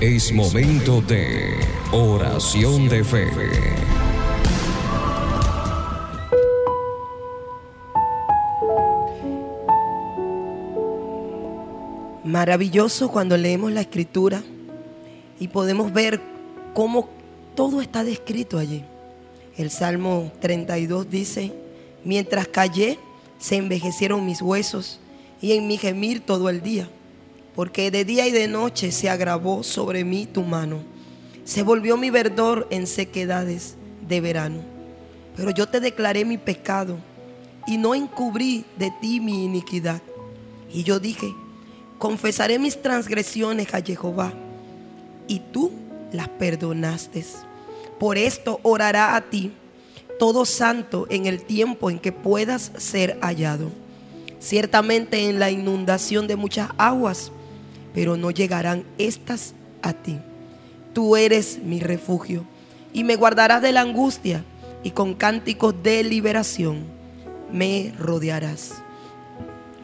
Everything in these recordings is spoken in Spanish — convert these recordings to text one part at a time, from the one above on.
Es momento de oración de fe. Maravilloso cuando leemos la escritura y podemos ver cómo todo está descrito allí. El Salmo 32 dice, mientras callé, se envejecieron mis huesos y en mi gemir todo el día, porque de día y de noche se agravó sobre mí tu mano. Se volvió mi verdor en sequedades de verano. Pero yo te declaré mi pecado y no encubrí de ti mi iniquidad. Y yo dije, confesaré mis transgresiones a Jehová y tú las perdonaste. Por esto orará a ti todo santo en el tiempo en que puedas ser hallado. Ciertamente en la inundación de muchas aguas, pero no llegarán estas a ti. Tú eres mi refugio y me guardarás de la angustia y con cánticos de liberación me rodearás.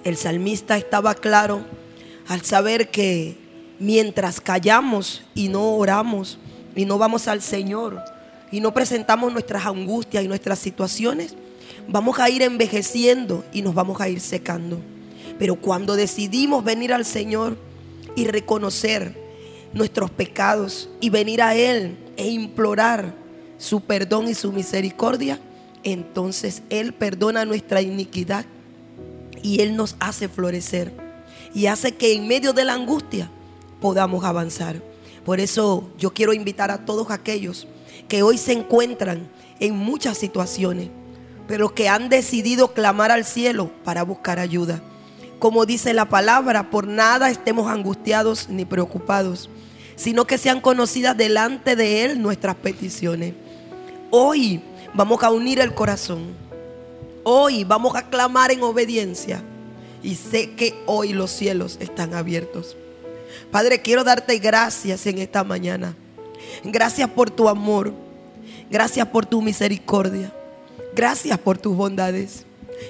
El salmista estaba claro al saber que mientras callamos y no oramos y no vamos al Señor y no presentamos nuestras angustias y nuestras situaciones, vamos a ir envejeciendo y nos vamos a ir secando. Pero cuando decidimos venir al Señor y reconocer nuestros pecados y venir a Él e implorar su perdón y su misericordia, entonces Él perdona nuestra iniquidad y Él nos hace florecer y hace que en medio de la angustia podamos avanzar. Por eso yo quiero invitar a todos aquellos que hoy se encuentran en muchas situaciones, pero que han decidido clamar al cielo para buscar ayuda. Como dice la palabra, por nada estemos angustiados ni preocupados, sino que sean conocidas delante de Él nuestras peticiones. Hoy vamos a unir el corazón. Hoy vamos a clamar en obediencia. Y sé que hoy los cielos están abiertos. Padre, quiero darte gracias en esta mañana. Gracias por tu amor. Gracias por tu misericordia. Gracias por tus bondades.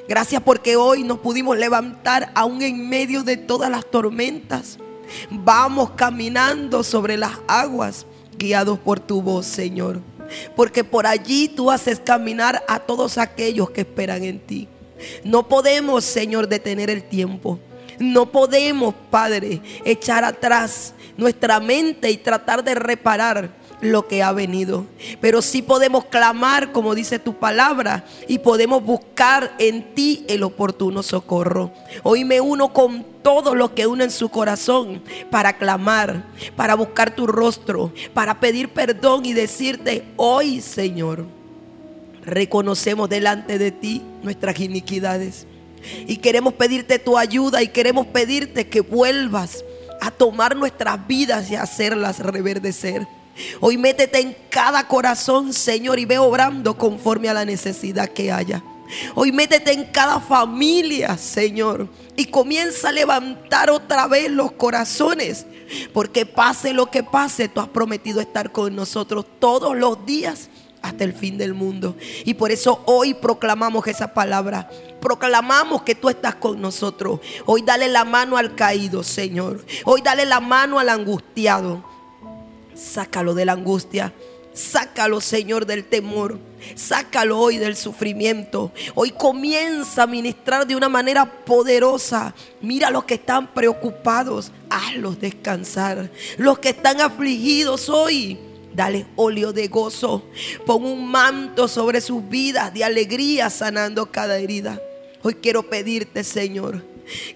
Gracias porque hoy nos pudimos levantar aún en medio de todas las tormentas. Vamos caminando sobre las aguas, guiados por tu voz, Señor. Porque por allí tú haces caminar a todos aquellos que esperan en ti. No podemos, Señor, detener el tiempo. No podemos, Padre, echar atrás nuestra mente y tratar de reparar lo que ha venido. Pero sí podemos clamar, como dice tu palabra, y podemos buscar en ti el oportuno socorro. Hoy me uno con todos los que unen su corazón para clamar, para buscar tu rostro, para pedir perdón y decirte, hoy Señor, reconocemos delante de ti nuestras iniquidades. Y queremos pedirte tu ayuda y queremos pedirte que vuelvas a tomar nuestras vidas y hacerlas reverdecer. Hoy métete en cada corazón, Señor, y ve obrando conforme a la necesidad que haya. Hoy métete en cada familia, Señor, y comienza a levantar otra vez los corazones. Porque pase lo que pase, tú has prometido estar con nosotros todos los días hasta el fin del mundo. Y por eso hoy proclamamos esa palabra. Proclamamos que tú estás con nosotros. Hoy dale la mano al caído, Señor. Hoy dale la mano al angustiado. Sácalo de la angustia. Sácalo, Señor, del temor. Sácalo hoy del sufrimiento. Hoy comienza a ministrar de una manera poderosa. Mira los que están preocupados. Hazlos descansar. Los que están afligidos hoy Dale óleo de gozo. Pon un manto sobre sus vidas de alegría sanando cada herida. Hoy quiero pedirte, Señor,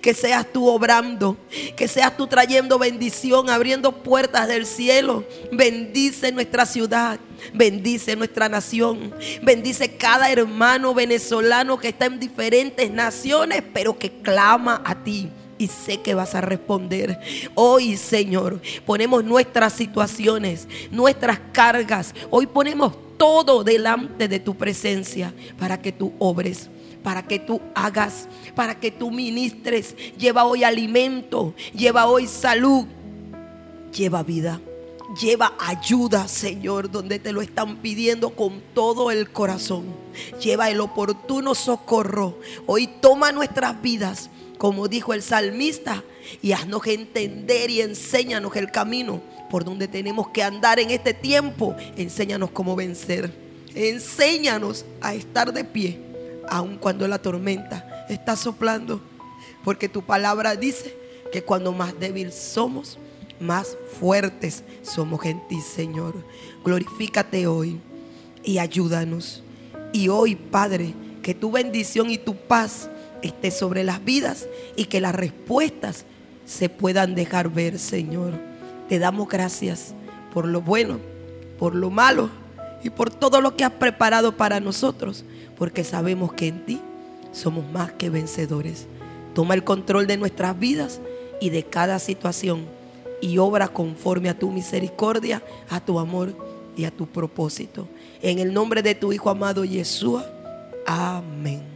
que seas tú obrando, que seas tú trayendo bendición, abriendo puertas del cielo. Bendice nuestra ciudad, bendice nuestra nación, bendice cada hermano venezolano que está en diferentes naciones, pero que clama a ti y sé que vas a responder. Hoy, Señor, ponemos nuestras situaciones, nuestras cargas. Hoy ponemos todo delante de tu presencia para que tú obres para que tú hagas, para que tú ministres. Lleva hoy alimento, lleva hoy salud, lleva vida. Lleva ayuda, Señor, donde te lo están pidiendo con todo el corazón. Lleva el oportuno socorro. Hoy toma nuestras vidas como dijo el salmista, y haznos entender y enséñanos el camino por donde tenemos que andar en este tiempo. Enséñanos cómo vencer. Enséñanos a estar de pie, aun cuando la tormenta está soplando. Porque tu palabra dice que cuando más débil somos, más fuertes somos en ti, Señor. Glorifícate hoy y ayúdanos. Y hoy, Padre, que tu bendición y tu paz esté sobre las vidas y que las respuestas se puedan dejar ver, Señor. Te damos gracias por lo bueno, por lo malo y por todo lo que has preparado para nosotros, porque sabemos que en ti somos más que vencedores. Toma el control de nuestras vidas y de cada situación y obra conforme a tu misericordia, a tu amor y a tu propósito. En el nombre de tu Hijo amado Yeshua. Amén.